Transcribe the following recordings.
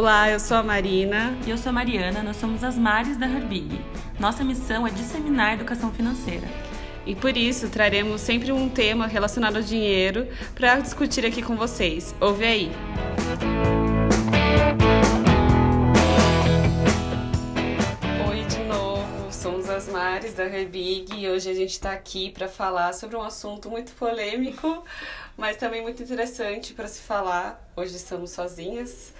Olá, eu sou a Marina. E eu sou a Mariana, nós somos as Mares da Herbig. Nossa missão é disseminar a educação financeira. E por isso traremos sempre um tema relacionado ao dinheiro para discutir aqui com vocês. Ouve aí! Oi de novo, somos as Mares da Herbig e hoje a gente está aqui para falar sobre um assunto muito polêmico, mas também muito interessante para se falar. Hoje estamos sozinhas.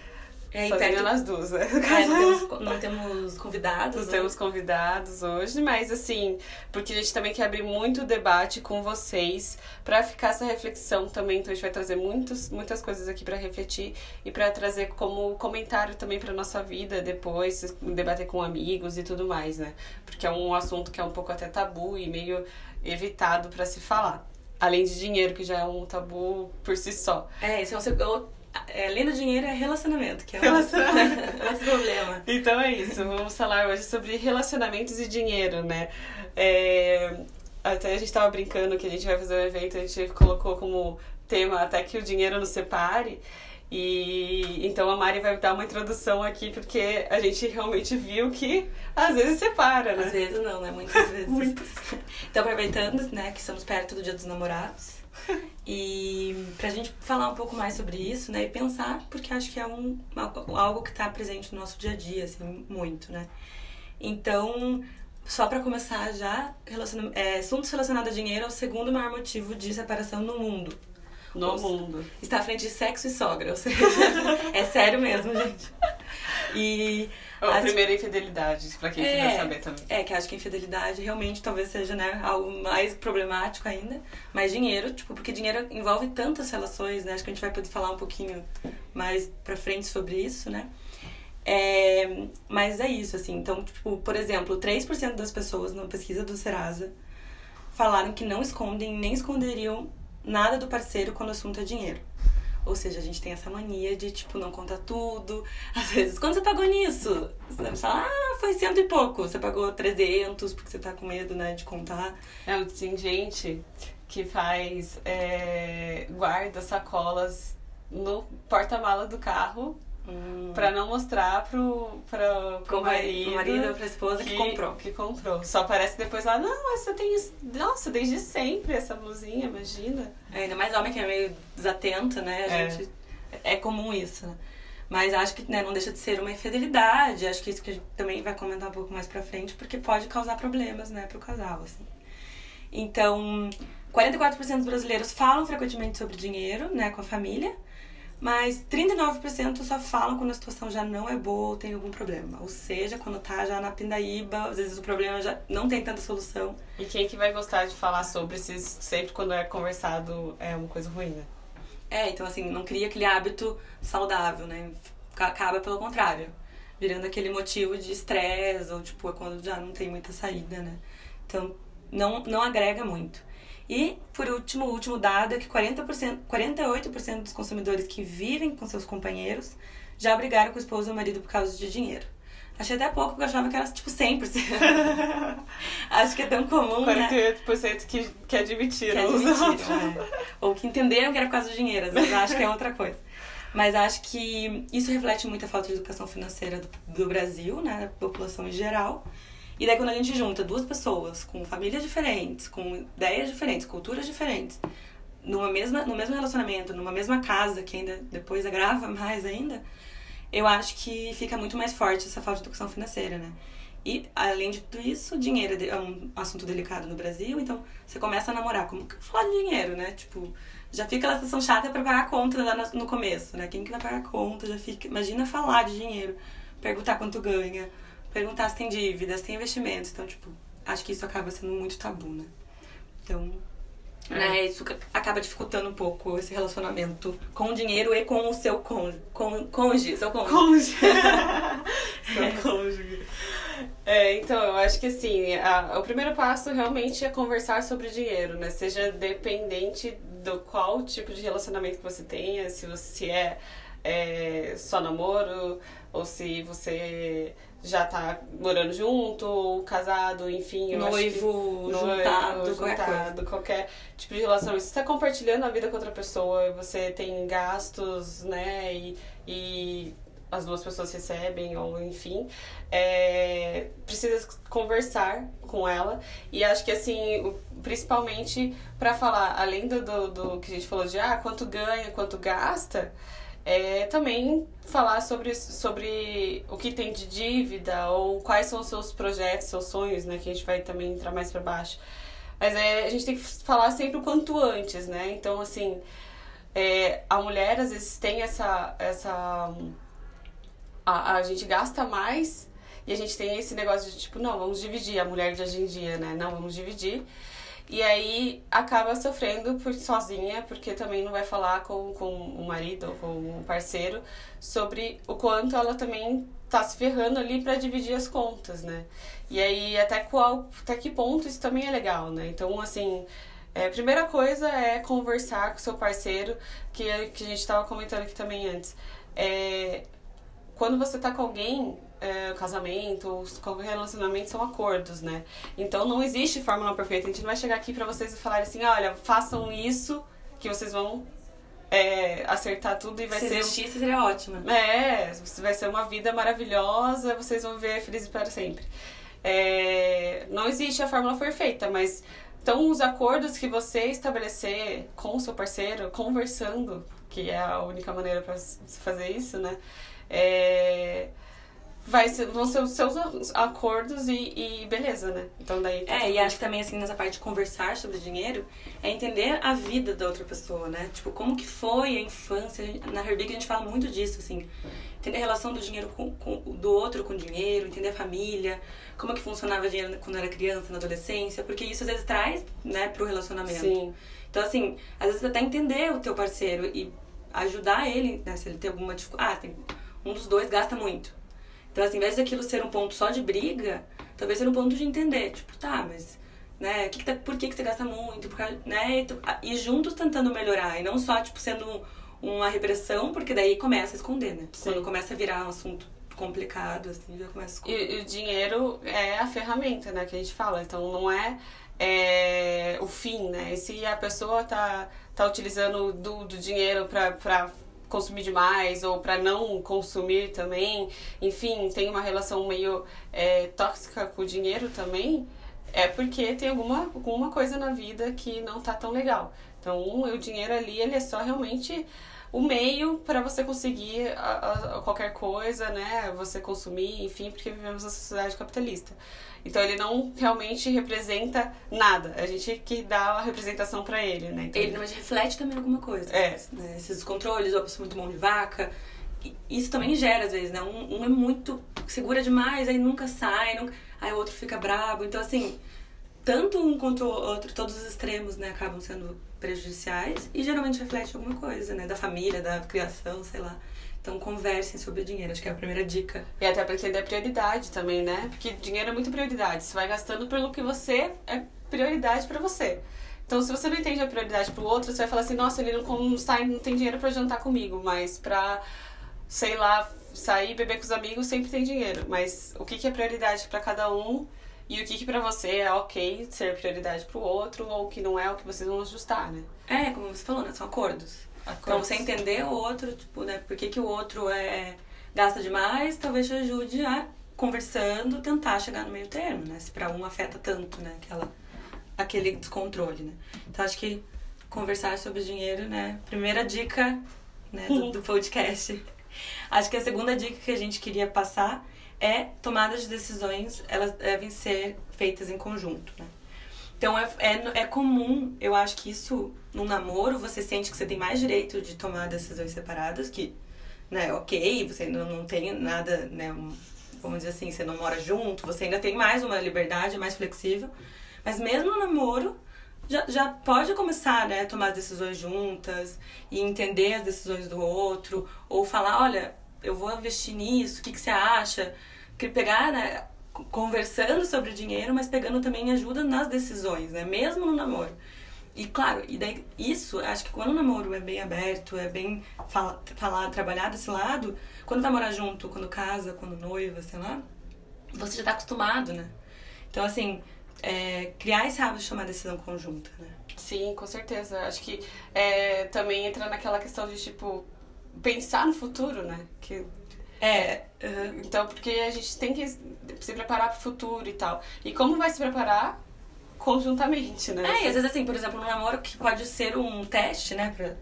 É, Sozinha perto... nas duas, né? É, não, temos, não temos convidados. Não né? temos convidados hoje, mas assim, porque a gente também quer abrir muito debate com vocês para ficar essa reflexão também. Então a gente vai trazer muitos, muitas coisas aqui para refletir e para trazer como comentário também para nossa vida depois, debater com amigos e tudo mais, né? Porque é um assunto que é um pouco até tabu e meio evitado para se falar. Além de dinheiro, que já é um tabu por si só. É, esse é o além do dinheiro é relacionamento, que é relacionamento. outro problema. Então é isso, vamos falar hoje sobre relacionamentos e dinheiro, né? É, até a gente tava brincando que a gente vai fazer um evento, a gente colocou como tema até que o dinheiro nos separe. E então a Mari vai dar uma introdução aqui, porque a gente realmente viu que às vezes separa, né? Às vezes não, né? Muitas vezes. Muitas. Então, aproveitando, né, que estamos perto do Dia dos Namorados, e pra gente falar um pouco mais sobre isso, né? E pensar, porque acho que é um, algo que está presente no nosso dia a dia, assim, muito, né? Então, só para começar já, relaciona é, assuntos relacionados a dinheiro é o segundo maior motivo de separação no mundo. No mundo. Está à frente de sexo e sogra, ou seja, é sério mesmo, gente. E a acho... primeira infidelidade, pra quem é, quiser saber também. É, que acho que infidelidade realmente talvez seja, né, algo mais problemático ainda. Mas dinheiro, tipo, porque dinheiro envolve tantas relações, né? Acho que a gente vai poder falar um pouquinho mais pra frente sobre isso, né? É, mas é isso, assim. Então, tipo, por exemplo, 3% das pessoas na pesquisa do Serasa falaram que não escondem nem esconderiam nada do parceiro quando o assunto é dinheiro. Ou seja, a gente tem essa mania de, tipo, não contar tudo. Às vezes, quando você pagou nisso? Você fala, ah, foi cento e pouco. Você pagou 300 porque você tá com medo, né, de contar. É, tem gente que faz, é, guarda sacolas no porta-mala do carro Hum. Pra não mostrar pro, pro, pro, marido, marido ou pra esposa que, que, comprou. Que comprou. Só aparece depois lá, não, essa tem. Nossa, desde sempre essa blusinha, imagina. É, ainda mais homem que é meio desatento, né? A é. gente. É comum isso, né? Mas acho que né, não deixa de ser uma infidelidade. Acho que isso que a gente também vai comentar um pouco mais pra frente, porque pode causar problemas, né, pro casal, assim. Então, 44% dos brasileiros falam frequentemente sobre dinheiro, né, com a família. Mas 39% só falam quando a situação já não é boa ou tem algum problema. Ou seja, quando tá já na pindaíba, às vezes o problema já não tem tanta solução. E quem que vai gostar de falar sobre se sempre quando é conversado é uma coisa ruim, né? É, então assim, não cria aquele hábito saudável, né? Acaba pelo contrário, virando aquele motivo de estresse ou tipo, é quando já não tem muita saída, né? Então, não, não agrega muito. E, por último, o último dado é que 40%, 48% dos consumidores que vivem com seus companheiros já brigaram com o esposo ou marido por causa de dinheiro. Achei até pouco, porque eu achava que era tipo 100%. Acho que é tão comum, 48% né? que, que admitiram. Que admitiram, é. Ou que entenderam que era por causa do dinheiro, às vezes acho que é outra coisa. Mas acho que isso reflete muito a falta de educação financeira do, do Brasil, né, da população em geral. E daí quando a gente junta duas pessoas com famílias diferentes, com ideias diferentes, culturas diferentes, numa mesma, no mesmo relacionamento, numa mesma casa, que ainda depois agrava mais ainda, eu acho que fica muito mais forte essa falta de educação financeira, né? E, além de tudo isso, dinheiro é um assunto delicado no Brasil, então você começa a namorar. Como que falar de dinheiro, né? Tipo, já fica aquela situação chata para pagar a conta lá no começo, né? Quem que vai pagar a conta? Já fica. Imagina falar de dinheiro, perguntar quanto ganha, perguntar se tem dívidas, tem investimentos. Então, tipo, acho que isso acaba sendo muito tabu, né? Então, é. né, isso acaba dificultando um pouco esse relacionamento com o dinheiro e com o seu cônjuge. Con, cônjuge, seu cônjuge. Cônjuge. seu cônjuge. É, então, eu acho que assim, a, o primeiro passo realmente é conversar sobre dinheiro, né? Seja dependente do qual tipo de relacionamento que você tenha, se você é, é só namoro, ou se você já tá morando junto, ou casado, enfim. noivo, que, juntado, noivo, juntado, qualquer, tipo de relação. Se você tá compartilhando a vida com outra pessoa, você tem gastos, né, e, e as duas pessoas recebem, ou enfim, é, precisa conversar com ela. E acho que, assim, principalmente para falar, além do, do, do, que a gente falou de ah, quanto ganha, quanto gasta, é também falar sobre, sobre o que tem de dívida ou quais são os seus projetos, seus sonhos, né? Que a gente vai também entrar mais para baixo. Mas é, a gente tem que falar sempre o quanto antes, né? Então, assim, é, a mulher às vezes tem essa. essa a, a gente gasta mais e a gente tem esse negócio de tipo, não, vamos dividir, a mulher de hoje em dia, né? Não, vamos dividir. E aí acaba sofrendo por sozinha, porque também não vai falar com, com o marido ou com o parceiro sobre o quanto ela também tá se ferrando ali para dividir as contas, né? E aí até qual, até que ponto isso também é legal, né? Então, assim, é, a primeira coisa é conversar com seu parceiro, que, que a gente estava comentando aqui também antes. É, quando você tá com alguém, é, casamento, qualquer relacionamento são acordos, né? Então não existe fórmula perfeita. A gente não vai chegar aqui para vocês e falar assim, olha, façam isso que vocês vão é, acertar tudo e vai Se ser. Se existisse, seria ótima. É, vai ser uma vida maravilhosa, vocês vão viver felizes para sempre. É, não existe a fórmula perfeita, mas então os acordos que você estabelecer com o seu parceiro, conversando, que é a única maneira para fazer isso, né? É, vai ser, vão ser os seus acordos e, e beleza, né? Então daí. Tá é, e acho que também assim, nessa parte de conversar sobre dinheiro, é entender a vida da outra pessoa, né? Tipo, como que foi a infância. Na Herbig a gente fala muito disso, assim. Entender a relação do dinheiro com, com, do outro com o dinheiro, entender a família, como que funcionava o dinheiro quando era criança, na adolescência, porque isso às vezes traz, né, pro relacionamento. Sim. Então, assim, às vezes até entender o teu parceiro e ajudar ele, né, se ele tem alguma dificuldade. Ah, tem, um dos dois gasta muito então, assim, ao invés daquilo ser um ponto só de briga, talvez ser um ponto de entender. Tipo, tá, mas né? Que que tá, por que, que você gasta muito? Por, né? E juntos tentando melhorar. E não só, tipo, sendo uma repressão, porque daí começa a esconder, né? Sim. Quando começa a virar um assunto complicado, assim, já começa a esconder. E, e, o dinheiro é a ferramenta, né? Que a gente fala. Então, não é, é o fim, né? E se a pessoa tá, tá utilizando do, do dinheiro pra consumir demais ou para não consumir também, enfim, tem uma relação meio é, tóxica com o dinheiro também, é porque tem alguma, alguma coisa na vida que não tá tão legal. Então, o dinheiro ali, ele é só realmente o meio para você conseguir a, a, qualquer coisa, né? Você consumir, enfim, porque vivemos na sociedade capitalista. Então ele não realmente representa nada. A gente que dá a representação para ele, né? Então, ele mas reflete também alguma coisa. É. Né? Esses descontroles, ou a pessoa muito mão de vaca. Isso também gera, às vezes, né? Um, um é muito. segura demais, aí nunca sai, nunca, aí o outro fica brabo. Então, assim, tanto um quanto o outro, todos os extremos, né, acabam sendo prejudiciais e geralmente reflete alguma coisa, né? Da família, da criação, sei lá. Então conversem sobre dinheiro, acho que é a primeira dica. E até pra entender a prioridade também, né? Porque dinheiro é muito prioridade. Você vai gastando pelo que você é prioridade para você. Então, se você não entende a prioridade pro outro, você vai falar assim, nossa, ele não, sai, não tem dinheiro para jantar comigo, mas pra, sei lá, sair beber com os amigos sempre tem dinheiro. Mas o que, que é prioridade para cada um e o que, que para você é ok ser prioridade pro outro ou o que não é o que vocês vão ajustar, né? É, como você falou, né? São acordos. Então, você entender o outro, tipo, né? Por que, que o outro é, gasta demais, talvez te ajude a, conversando, tentar chegar no meio termo, né? Se pra um afeta tanto, né? Aquela, aquele descontrole, né? Então, acho que conversar sobre dinheiro, né? Primeira dica né, do, do podcast. Acho que a segunda dica que a gente queria passar é tomadas de decisões, elas devem ser feitas em conjunto, né? Então é, é, é comum, eu acho que isso num namoro você sente que você tem mais direito de tomar decisões separadas, que, né, ok, você não, não tem nada, né, um, vamos dizer assim, você não mora junto, você ainda tem mais uma liberdade, mais flexível. Mas mesmo no namoro, já, já pode começar, né, tomar decisões juntas e entender as decisões do outro, ou falar, olha, eu vou investir nisso, o que, que você acha? Que pegar, né, conversando sobre dinheiro, mas pegando também ajuda nas decisões, né? Mesmo no namoro. E claro, e daí isso, acho que quando o namoro é bem aberto, é bem fala, falado, trabalhado esse lado, quando vai morar junto, quando casa, quando noiva, sei lá, você já tá acostumado, né? Então, assim, é, criar esse hábito de tomar decisão conjunta, né? Sim, com certeza. Acho que é, também entra naquela questão de, tipo, pensar no futuro, né? Que É. Uhum. Então, porque a gente tem que se preparar para o futuro e tal. E como vai se preparar? Conjuntamente, né? É, e às vezes assim, por exemplo, no namoro que pode ser um teste, né? Pra,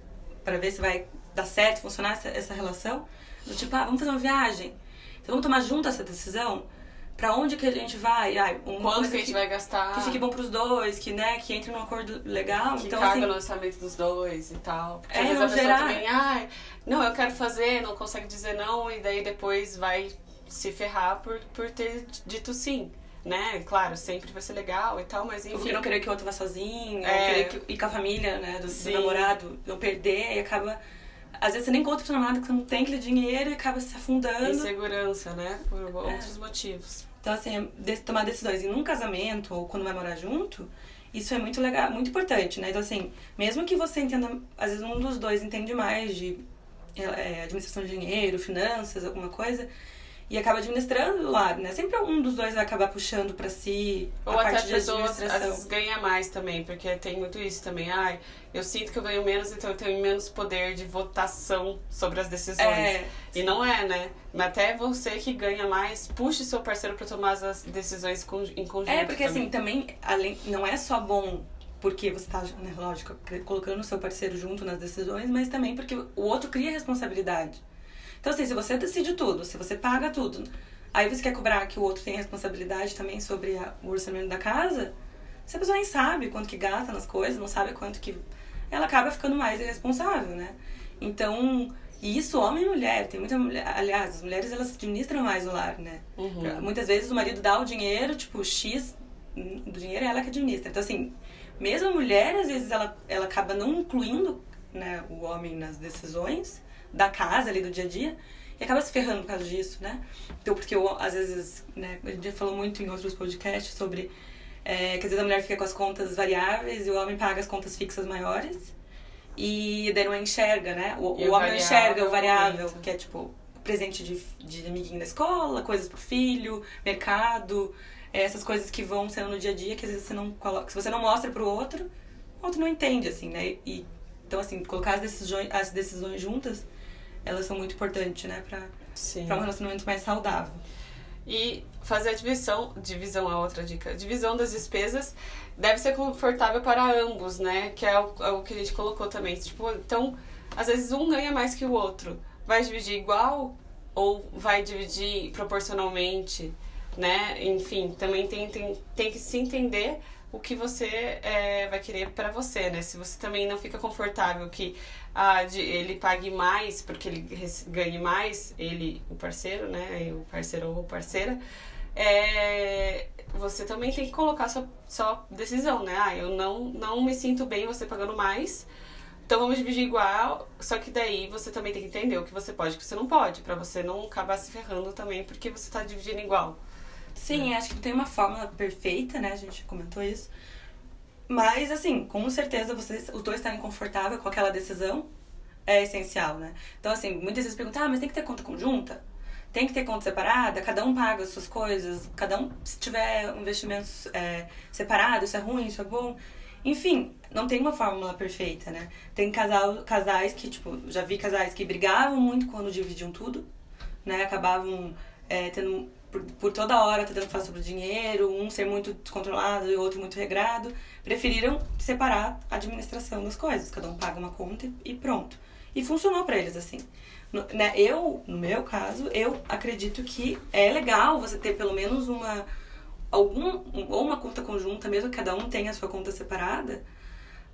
pra ver se vai dar certo, funcionar essa, essa relação. Do tipo, ah, vamos fazer uma viagem. Então vamos tomar junto essa decisão? Pra onde que a gente vai? Ah, um Quanto que a gente que, vai gastar? Que fique bom pros dois, que, né, que entre num acordo legal. Que então, caga assim, no orçamento dos dois e tal. Porque É, às vezes a pessoa geral- também, ai, não, eu quero fazer, não consegue dizer não, e daí depois vai se ferrar por, por ter dito sim. Né? Claro, sempre vai ser legal e tal, mas enfim. Porque não querer que o outro vá sozinho, É. querer que, ir com a família, né, do, do namorado, não perder, e acaba. Às vezes você nem conta pro seu namorado que você não tem aquele dinheiro e acaba se afundando. Insegurança, né? Por outros motivos. Então, assim, é tomar decisões em um casamento ou quando vai morar junto, isso é muito legal, muito importante, né? Então, assim, mesmo que você entenda, às vezes um dos dois entende mais de é, administração de dinheiro, finanças, alguma coisa, e acaba administrando o lar, né? Sempre um dos dois vai acabar puxando pra si a Ou até parte a de às administração. vezes ganha mais também, porque tem muito isso também. Ai, eu sinto que eu ganho menos, então eu tenho menos poder de votação sobre as decisões. É, E não é, né? Mas até você que ganha mais, puxe seu parceiro pra tomar as decisões em conjunto. É, porque também. assim, também, além, não é só bom porque você tá, né, lógico, colocando o seu parceiro junto nas decisões, mas também porque o outro cria responsabilidade. Então, assim, se você decide tudo, se você paga tudo, aí você quer cobrar que o outro tenha responsabilidade também sobre a- o orçamento da casa, se a pessoa nem sabe quanto que gasta nas coisas, não sabe quanto que. Ela acaba ficando mais irresponsável, né? Então, e isso homem e mulher, tem muita mulher. Aliás, as mulheres elas administram mais o lar, né? Uhum. Muitas vezes o marido dá o dinheiro, tipo, X do dinheiro é ela que administra. Então, assim, mesmo a mulher, às vezes, ela, ela acaba não incluindo né, o homem nas decisões da casa ali do dia a dia e acaba se ferrando por causa disso, né? Então, porque eu, às vezes, né, a gente já falou muito em outros podcasts sobre é, que às vezes a mulher fica com as contas variáveis e o homem paga as contas fixas maiores e daí não enxerga, né? O, o homem enxerga o variável aumenta. que é tipo presente de, de amiguinho da escola, coisas pro filho, mercado, é, essas coisas que vão sendo no dia a dia que às vezes você não coloca, se você não mostra pro outro, o outro não entende, assim, né? E, então, assim, colocar as decisões, as decisões juntas, elas são muito importantes, né? Pra um relacionamento mais saudável. E fazer a divisão, divisão é outra dica, divisão das despesas deve ser confortável para ambos, né? Que é o, é o que a gente colocou também. Tipo, então, às vezes um ganha mais que o outro. Vai dividir igual ou vai dividir proporcionalmente, né? Enfim, também tem, tem, tem que se entender o que você é, vai querer para você, né? Se você também não fica confortável que ah, de, ele pague mais porque ele ganhe mais, ele, o parceiro, né? O parceiro ou parceira, é, você também tem que colocar sua, sua decisão, né? Ah, eu não, não me sinto bem você pagando mais, então vamos dividir igual, só que daí você também tem que entender o que você pode e o que você não pode, pra você não acabar se ferrando também porque você tá dividindo igual. Sim, acho que não tem uma fórmula perfeita, né? A gente comentou isso. Mas, assim, com certeza vocês, os dois estarem confortáveis com aquela decisão é essencial, né? Então, assim, muitas vezes perguntam, ah, mas tem que ter conta conjunta? Tem que ter conta separada? Cada um paga as suas coisas? Cada um, se tiver investimentos é, separados, isso é ruim, isso é bom? Enfim, não tem uma fórmula perfeita, né? Tem casal, casais que, tipo, já vi casais que brigavam muito quando dividiam tudo, né? Acabavam é, tendo, por, por toda hora, tentando falar sobre o dinheiro, um ser muito descontrolado e o outro muito regrado. Preferiram separar a administração das coisas. Cada um paga uma conta e, pronto. E funcionou pra eles, assim. No, né, eu, no meu caso, eu acredito que é legal você ter pelo menos uma algum ou uma conta conjunta, mesmo que cada um tenha a sua conta separada,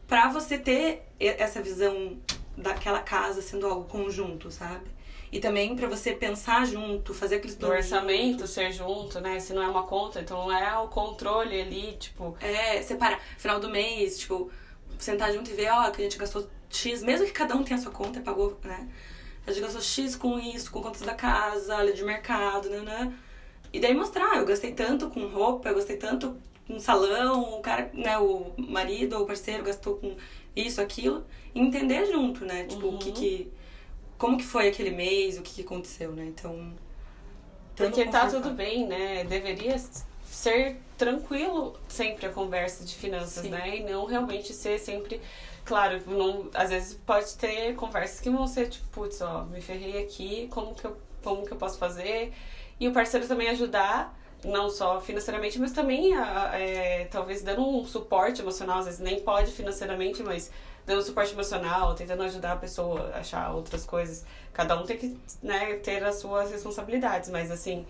pra você ter essa visão daquela casa sendo algo conjunto, sabe? E também pra você pensar junto, fazer aqueles planos orçamento ser junto, né? Se não é uma conta, então é o controle ali, tipo, É, separar. Final do mês, tipo, sentar junto e ver, ó, que a gente gastou X, mesmo que cada um tenha a sua conta, pagou, né? A gente gastou X com isso, com contas da casa, de mercado, né, né? E daí mostrar, eu gastei tanto com roupa, eu gastei tanto com salão, o cara, né, o marido ou o parceiro gastou com isso, aquilo. E entender junto, né? Tipo, o que Uhum. que... Como que foi aquele mês, o que que aconteceu, né? Então... Porque tá tudo bem, né? Deveria ser tranquilo sempre a conversa de finanças, Sim. né? E não realmente ser sempre. Claro, não, às vezes pode ter conversas que vão ser tipo, putz, ó, me ferrei aqui, como que eu como que eu posso fazer? E o parceiro também ajudar, não só financeiramente, mas também é, talvez dando um suporte emocional, às vezes nem pode financeiramente, mas dando suporte emocional, tentando ajudar a pessoa a achar outras coisas. Cada um tem que né, ter as suas responsabilidades, mas assim,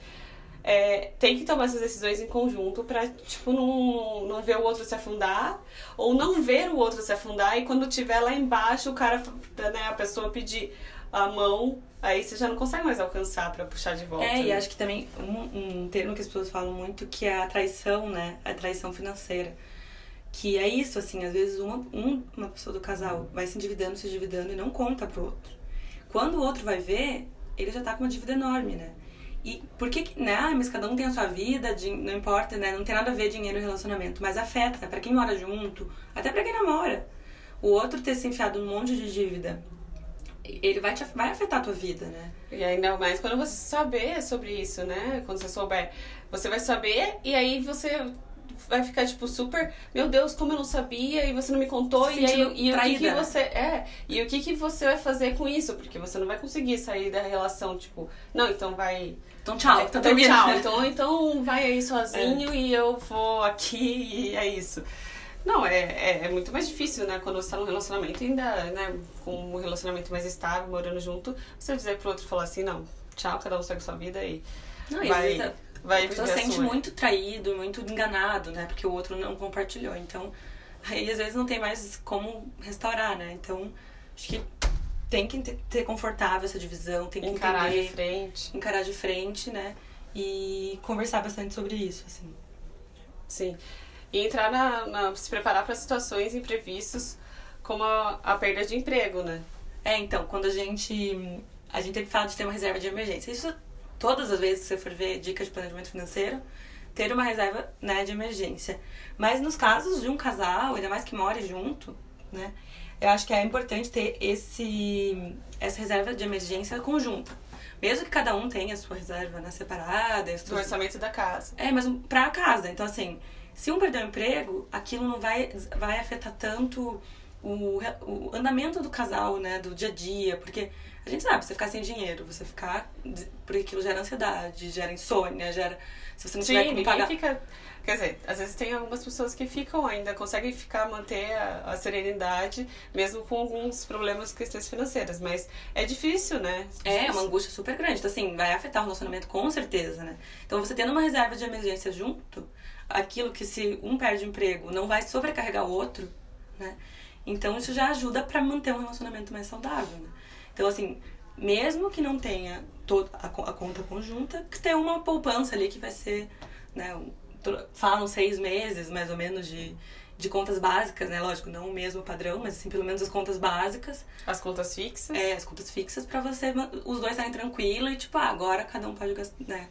é, tem que tomar essas decisões em conjunto pra, tipo, não, não ver o outro se afundar, ou não ver o outro se afundar, e quando tiver lá embaixo, o cara, né, a pessoa pedir a mão, aí você já não consegue mais alcançar para puxar de volta. É, né? e acho que também um, um termo que as pessoas falam muito que é a traição, né? A traição financeira. Que é isso, assim, às vezes uma, um, uma pessoa do casal vai se endividando, se endividando e não conta pro outro. Quando o outro vai ver, ele já tá com uma dívida enorme, né? E por que, né? Ah, mas cada um tem a sua vida, não importa, né? Não tem nada a ver dinheiro e relacionamento, mas afeta para quem mora junto, até para quem namora. O outro ter se enfiado num monte de dívida ele vai, te, vai afetar a tua vida, né? E ainda mais quando você saber sobre isso, né? Quando você souber, você vai saber e aí você vai ficar tipo super, meu Deus, como eu não sabia e você não me contou Se e aí e o que, que né? você é e o que que você vai fazer com isso? Porque você não vai conseguir sair da relação tipo, não, então vai então tchau, então, então tchau, então então vai aí sozinho é. e eu vou aqui e é isso. Não, é, é, é, muito mais difícil, né? Quando você tá num relacionamento, ainda, né? Com um relacionamento mais estável, morando junto, você dizer pro outro falar assim, não, tchau, cada um segue sua vida e. Não, vai, e vai a pessoa se sente muito traído, muito enganado, né? Porque o outro não compartilhou. Então, aí às vezes não tem mais como restaurar, né? Então, acho que tem que ter confortável essa divisão, tem que encarar entender, de frente. Encarar de frente, né? E conversar bastante sobre isso, assim. Sim e entrar na, na se preparar para situações imprevistas como a, a, perda de emprego, né? É, então, quando a gente a gente tem que falar de ter uma reserva de emergência. Isso todas as vezes que você for ver dicas de planejamento financeiro, ter uma reserva, né, de emergência. Mas nos casos de um casal, ainda mais que more junto, né? Eu acho que é importante ter esse essa reserva de emergência conjunta. Mesmo que cada um tenha a sua reserva né, separada. Do orçamento da casa. É, mas pra casa. Então, assim, se um perder o emprego, aquilo não vai, vai afetar tanto o, o andamento do casal, né? Do dia a dia, porque a gente sabe, você ficar sem dinheiro, você ficar. Porque aquilo gera ansiedade, gera insônia, gera. Se você não Sim, tiver como pagar. Fica, quer dizer, às vezes tem algumas pessoas que ficam ainda, conseguem ficar, manter a, a, serenidade, mesmo com alguns problemas, questões financeiras. Mas é difícil, né? É, é uma angústia super grande. Então, assim, vai afetar o relacionamento com certeza, né? Então, você tendo uma reserva de emergência junto aquilo que se um perde o emprego não vai sobrecarregar o outro, né? Então isso já ajuda para manter um relacionamento mais saudável, né? Então assim, mesmo que não tenha toda a, conta conjunta, que tem uma poupança ali que vai ser, né, falam seis meses mais ou menos de, de contas básicas, né? Lógico, não o mesmo padrão, mas assim, pelo menos as contas básicas. As contas fixas? É, as contas fixas para você, os dois estarem tranquilos e tipo, ah, agora cada um pode gastar, né?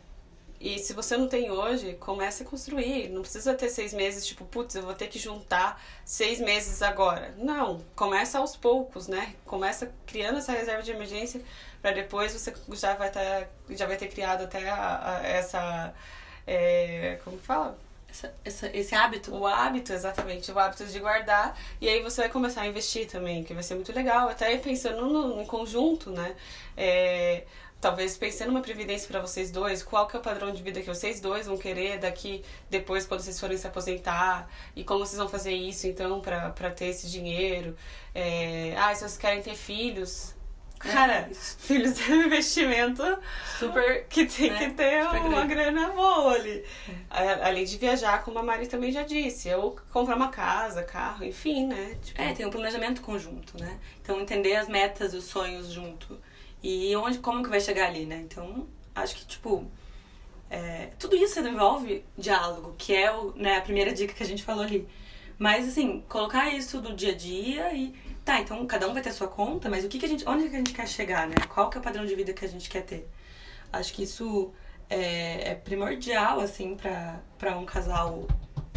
E se você não tem hoje, comece a construir. Não precisa ter seis meses, tipo, putz, eu vou ter que juntar seis meses agora. Não, começa aos poucos, né? Começa criando essa reserva de emergência para depois você já vai, ter, já vai ter criado até a, a, essa. É, como fala? Essa, essa, esse hábito? O hábito, exatamente. O hábito de guardar. E aí você vai começar a investir também, que vai ser muito legal. Até pensando no, no conjunto, né? É, talvez pensando numa previdência para vocês dois, qual que é o padrão de vida que vocês dois vão querer daqui depois quando vocês forem se aposentar e como vocês vão fazer isso então para ter esse dinheiro. É, ah, se vocês querem ter filhos, Cara, é filhos é um investimento super que tem né? que ter super uma grande. grana boa ali. É. Além de viajar, como a Mari também já disse, ou comprar uma casa, carro, enfim, né? Tipo... É, tem um planejamento conjunto, né? Então entender as metas e os sonhos junto. E onde, como que vai chegar ali, né? Então, acho que, tipo, é, tudo isso envolve diálogo, que é o, né, a primeira dica que a gente falou ali. Mas, assim, colocar isso no dia a dia e... Tá, então cada um vai ter sua conta, mas o que, que a gente... Onde que a gente quer chegar, né? Qual que é o padrão de vida que a gente quer ter? Acho que isso é, é primordial, assim, para um casal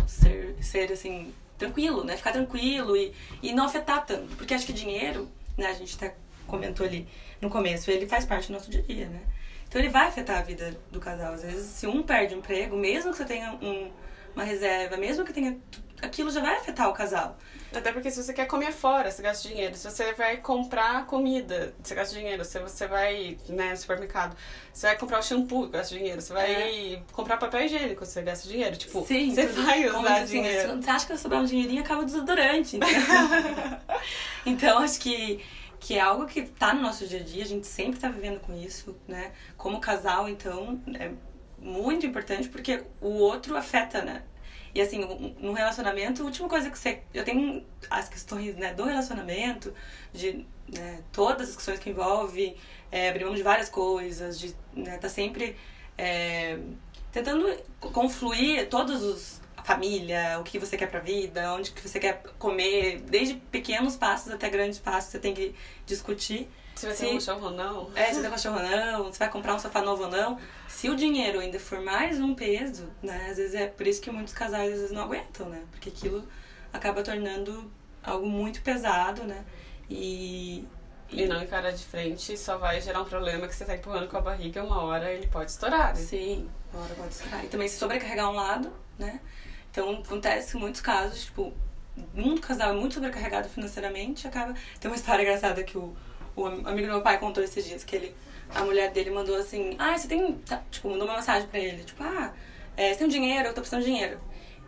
ser, ser, assim, tranquilo, né? Ficar tranquilo e, e não afetar tanto. Porque acho que dinheiro, né? A gente até comentou ali no começo, ele faz parte do nosso dia a dia, né? Então ele vai afetar a vida do casal. Às vezes, se um perde o emprego, mesmo que você tenha um, uma reserva, mesmo que tenha. Aquilo já vai afetar o casal. Até porque se você quer comer fora, você gasta dinheiro. Se você vai comprar comida, você gasta dinheiro. Se você vai né, no supermercado, você vai comprar o shampoo, gasta dinheiro. Você vai é. comprar papel higiênico, você gasta dinheiro. Tipo, Sim, você vai usar assim, dinheiro. Você acha que vai sobrar um dinheirinho acaba o desodorante. Então, então acho que que é algo que tá no nosso dia a dia, a gente sempre tá vivendo com isso, né? Como casal, então, é muito importante porque o outro afeta, né? E assim, no relacionamento, a última coisa que você. Eu tenho as questões né, do relacionamento, de né, todas as questões que envolve é, abrir mão de várias coisas, de né, tá sempre é, tentando confluir todos os. Família, o que você quer pra vida, onde que você quer comer, desde pequenos passos até grandes passos, você tem que discutir. Se vai ter um cachorro ou não. É, se vai ter um cachorro ou não, se vai comprar um sofá novo ou não. Se o dinheiro ainda for mais um peso, né? Às vezes é por isso que muitos casais às vezes não aguentam, né? Porque aquilo acaba tornando algo muito pesado, né? E, e, e não encara de frente só vai gerar um problema que você tá empurrando com a barriga, uma hora ele pode estourar, né? Sim, uma hora pode estourar. E também se sobrecarregar um lado, né? Então acontece muitos casos, tipo, um casal muito sobrecarregado financeiramente, acaba. Tem uma história engraçada que o o amigo do meu pai contou esses dias que ele, a mulher dele mandou assim: Ah, você tem. Tá, tipo, mandou uma mensagem pra ele: Tipo, ah, é, você tem um dinheiro, eu tô precisando de dinheiro.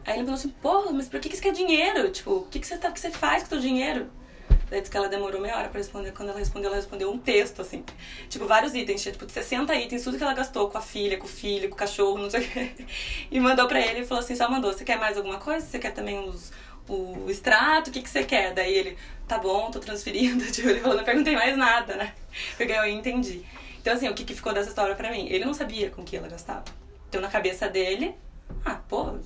Aí ele falou assim: Porra, mas pra que, que você quer dinheiro? Tipo, o que, que, você, tá, que você faz com o seu dinheiro? Daí disse que ela demorou meia hora pra responder. Quando ela respondeu, ela respondeu um texto, assim. Tipo, vários itens. Tinha, tipo, 60 itens, tudo que ela gastou com a filha, com o filho, com o cachorro, não sei o quê. E mandou pra ele e falou assim, só mandou. Você quer mais alguma coisa? Você quer também os, o extrato? O que, que você quer? Daí ele, tá bom, tô transferindo. Tipo, ele falou, não perguntei mais nada, né? Porque eu entendi. Então, assim, o que, que ficou dessa história pra mim? Ele não sabia com que ela gastava. Então, na cabeça dele, ah, pô,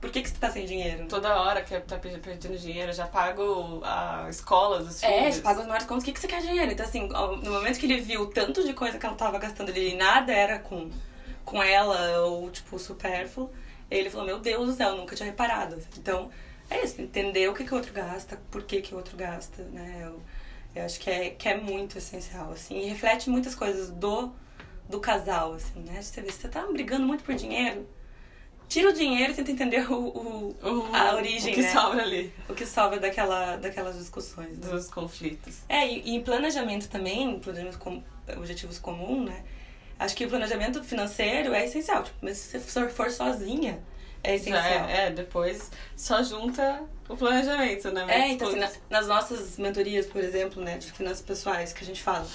por que, que você tá sem dinheiro? Toda hora que tá pedindo dinheiro, já pago a escola dos filhos. É, já pago os maiores contos, o que, que você quer dinheiro? Então, assim, no momento que ele viu o tanto de coisa que ela tava gastando ali nada era com, com ela, ou, tipo, supérfluo, ele falou, meu Deus do céu, eu nunca tinha reparado. Então, é isso, entender o que, que o outro gasta, por que, que o outro gasta, né? Eu, eu acho que é, que é muito essencial, assim, e reflete muitas coisas do, do casal, assim, né? Você vê, você tá brigando muito por dinheiro, tira o dinheiro e tenta entender o, o, a origem, O que né? sobra ali. O que sobra daquela, daquelas discussões. Né? Dos conflitos. É, e, e planejamento também, planejamento com objetivos comuns, né? Acho que o planejamento financeiro é essencial. Tipo, mas se você for sozinha, é essencial. É, é, depois só junta o planejamento, né? Mas é, então assim, na, nas nossas mentorias, por exemplo, né, de finanças pessoais, que a gente fala,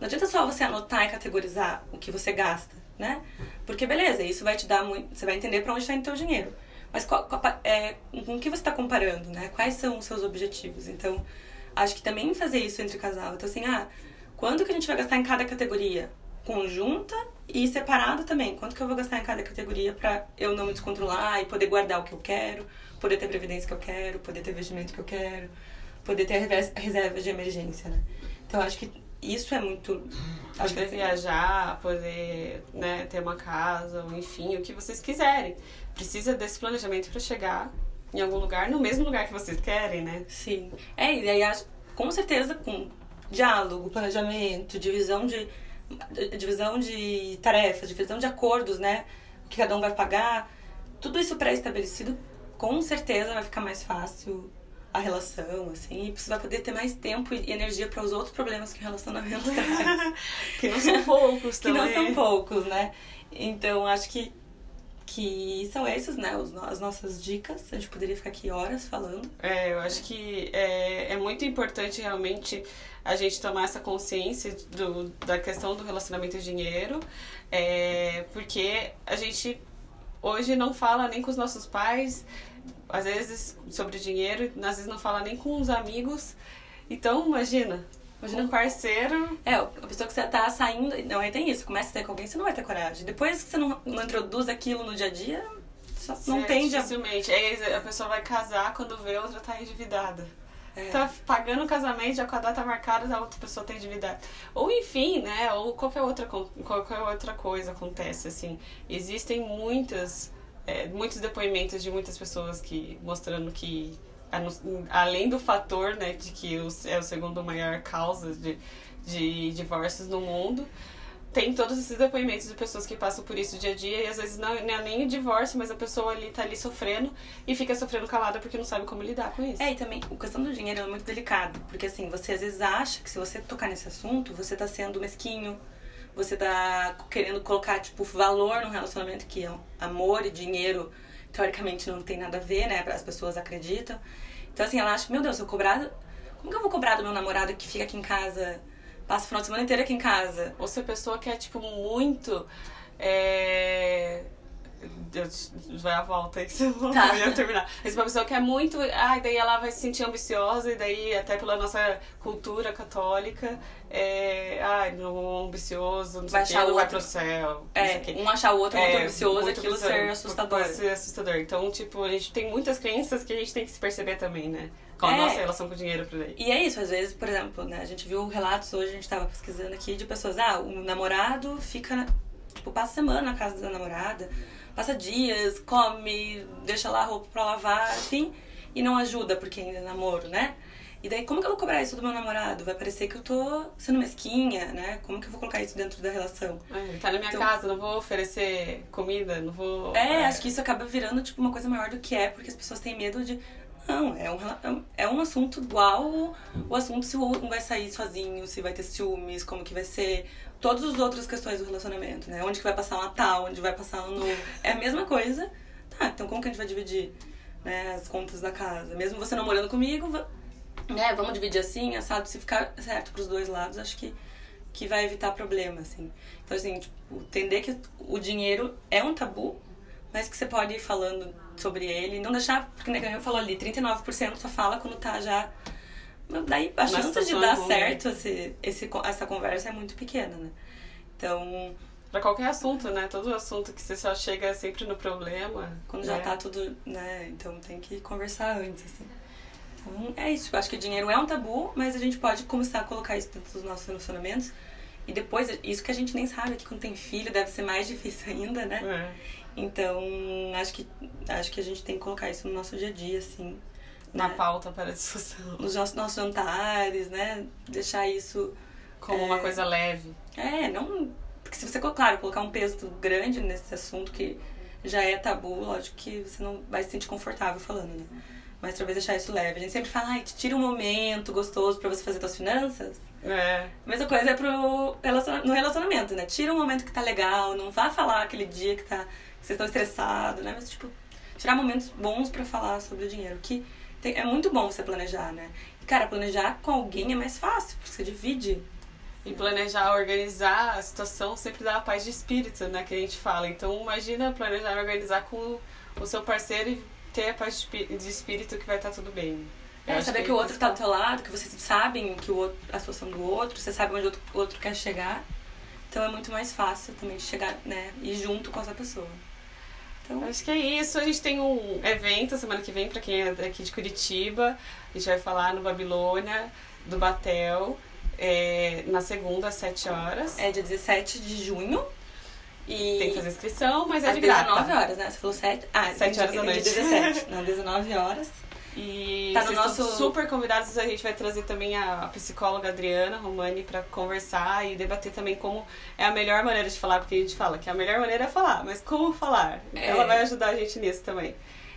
não adianta só você anotar e categorizar o que você gasta, né? Porque beleza, isso vai te dar muito. Você vai entender para onde está indo teu dinheiro. Mas qual, qual, é, com o que você está comparando, né? Quais são os seus objetivos? Então, acho que também fazer isso entre casal. Então, assim, ah, quanto que a gente vai gastar em cada categoria? Conjunta e separado também. Quanto que eu vou gastar em cada categoria para eu não me descontrolar e poder guardar o que eu quero, poder ter previdência que eu quero, poder ter investimento que eu quero, poder ter reserva de emergência, né? Então, acho que isso é muito. Acho que viajar, poder né, ter uma casa, ou enfim, o que vocês quiserem. Precisa desse planejamento para chegar em algum lugar, no mesmo lugar que vocês querem, né? Sim. É, e aí com certeza com diálogo, planejamento, divisão de divisão de tarefas, divisão de acordos, né? O que cada um vai pagar. Tudo isso pré-estabelecido, com certeza vai ficar mais fácil a relação, assim, e você vai poder ter mais tempo e energia para os outros problemas que o relacionamento traz. que não são poucos também. Que não são poucos, né? Então, acho que, que são esses, né, os, as nossas dicas. A gente poderia ficar aqui horas falando. É, eu acho que é, é muito importante realmente a gente tomar essa consciência do, da questão do relacionamento e dinheiro, é, porque a gente hoje não fala nem com os nossos pais, às vezes sobre dinheiro, às vezes não fala nem com os amigos. Então, imagina, Imagina um parceiro. É, a pessoa que você tá saindo. Não, aí tem isso. Começa a ter com alguém, você não vai ter coragem. Depois que você não, não introduz aquilo no dia a dia, só não tem Dificilmente. Aí a pessoa vai casar quando vê a outra tá endividada. É. Tá pagando o casamento, já com a data marcada, a outra pessoa tem endividada. Ou enfim, né? Ou qualquer outra, qualquer outra coisa acontece, assim. Existem muitas é, muitos depoimentos de muitas pessoas que mostrando que além do fator né, de que é o segundo maior causa de, de divórcios no mundo, tem todos esses depoimentos de pessoas que passam por isso dia a dia e às vezes não, não é nem o divórcio, mas a pessoa ali tá ali sofrendo e fica sofrendo calada porque não sabe como lidar com isso. É, e também a questão do dinheiro é muito delicado, porque assim, você às vezes acha que se você tocar nesse assunto, você tá sendo mesquinho, você tá querendo colocar, tipo, valor num relacionamento que é amor e dinheiro, teoricamente não tem nada a ver, né? As pessoas acreditam. Então, assim, ela acha, meu Deus, eu cobrar. Como que eu vou cobrar do meu namorado que fica aqui em casa, passa o final de semana inteiro aqui em casa? Ou se a pessoa quer, tipo, muito. É Deus, vai a volta aí que você não tá. ia terminar. Mas uma pessoa que é muito. Ah, daí ela vai se sentir ambiciosa, e daí, até pela nossa cultura católica, é. Ai, não ambicioso, não vai sei o não vai pro céu. É, um achar o outro é, muito ambicioso, muito aquilo ser assustador. Ser assustador. Então, tipo, a gente tem muitas crenças que a gente tem que se perceber também, né? Qual a é, nossa relação com o dinheiro por aí. E é isso, às vezes, por exemplo, né, a gente viu relatos hoje, a gente tava pesquisando aqui de pessoas, ah, o namorado fica, tipo, passa semana na casa da namorada passa dias, come, deixa lá a roupa pra lavar, enfim, e não ajuda porque ainda é namoro, né? E daí, como que eu vou cobrar isso do meu namorado? Vai parecer que eu tô sendo mesquinha, né? Como que eu vou colocar isso dentro da relação? É, tá na minha então, casa, não vou oferecer comida, não vou. É, é, acho que isso acaba virando, tipo, uma coisa maior do que é, porque as pessoas têm medo de. Não, é um, é um assunto igual o assunto se um vai sair sozinho, se vai ter ciúmes, como que vai ser, todas as outras questões do relacionamento, né? Onde que vai passar o Natal, onde vai passar o Novo. É a mesma coisa. Tá, então como que a gente vai dividir né, as contas da casa? Mesmo você não morando comigo, né, vamos dividir assim, assado, se ficar certo pros dois lados, acho que, que vai evitar problema, assim. Então, assim, tipo, entender que o dinheiro é um tabu, mas que você pode ir falando sobre ele, não deixar, porque né, eu falou ali, 39% só fala quando tá já daí a chance de dar certo esse, esse, essa conversa é muito pequena, né? Então. Pra qualquer assunto, né? Todo assunto que você só chega sempre no problema. Quando né? já tá tudo, né? Então tem que conversar antes, assim. Então é isso. Eu acho que o dinheiro é um tabu, mas a gente pode começar a colocar isso dentro dos nossos relacionamentos. E depois, isso que a gente nem sabe, que quando tem filho deve ser mais difícil ainda, né? É. Então, acho que, acho que a gente tem que colocar isso no nosso dia a dia, assim na né? pauta para discussão. Nos nossos, nossos jantares, né? Deixar isso como é, uma coisa leve. É, não. Porque se você, claro, colocar um peso grande nesse assunto que já é tabu, lógico que você não vai se sentir confortável falando, né? Mas talvez deixar isso leve. A gente sempre fala, ai, te tira um momento gostoso para você fazer suas finanças. É. Mesma coisa é pro no relacionamento, né? Tira um momento que tá legal, não vá falar aquele dia que, tá, que vocês estão estressados, né? Mas, tipo, tirar momentos bons para falar sobre o dinheiro. Que tem, é muito bom você planejar, né? E, cara, planejar com alguém é mais fácil, porque você divide. E planejar, organizar a situação sempre dá a paz de espírito, né? Que a gente fala. Então, imagina planejar e organizar com o seu parceiro e ter a paz de espírito que vai estar tudo bem. É, saber que, que o outro está do teu lado, que vocês sabem que o outro, a situação do outro, você sabe onde o outro, o outro quer chegar. Então é muito mais fácil também chegar, né? Ir junto com essa pessoa. Então, acho que é isso. A gente tem um evento semana que vem, para quem é daqui de Curitiba. A gente vai falar no Babilônia, do Batel, é, na segunda, às 7 horas. É dia 17 de junho. E tem que fazer inscrição, mas é às de 19 horas, né? Você falou 7? Ah, 7 horas da noite. 17. Não, 19 horas. E tá no nosso super convidados, a gente vai trazer também a psicóloga Adriana Romani para conversar e debater também como é a melhor maneira de falar, porque a gente fala que a melhor maneira é falar, mas como falar? É. Ela vai ajudar a gente nisso também.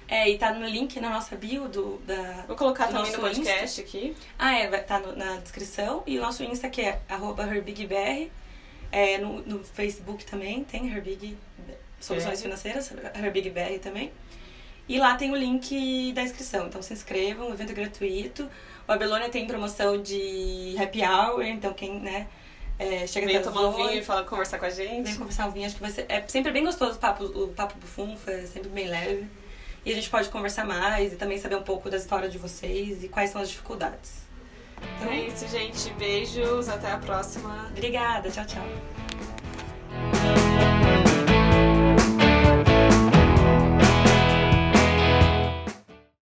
É, e tá no link na nossa bio do, da. Vou colocar também no podcast Insta. aqui. Ah, é, tá no, na descrição. E o nosso Insta que é herbigbr. É, no, no Facebook também tem Herbig Soluções é. Financeiras, herbigbr também. E lá tem o link da inscrição. Então se inscrevam, o evento é gratuito. O Babilônia tem promoção de happy hour, então quem, né, é, chega Vem tomar um vinho e fala, conversar com a gente. Vem conversar um vinho, acho que vai ser. É sempre bem gostoso o papo, o papo bufunfo, é sempre bem leve. E a gente pode conversar mais e também saber um pouco da história de vocês e quais são as dificuldades. Então é isso, gente. Beijos, até a próxima. Obrigada, tchau, tchau.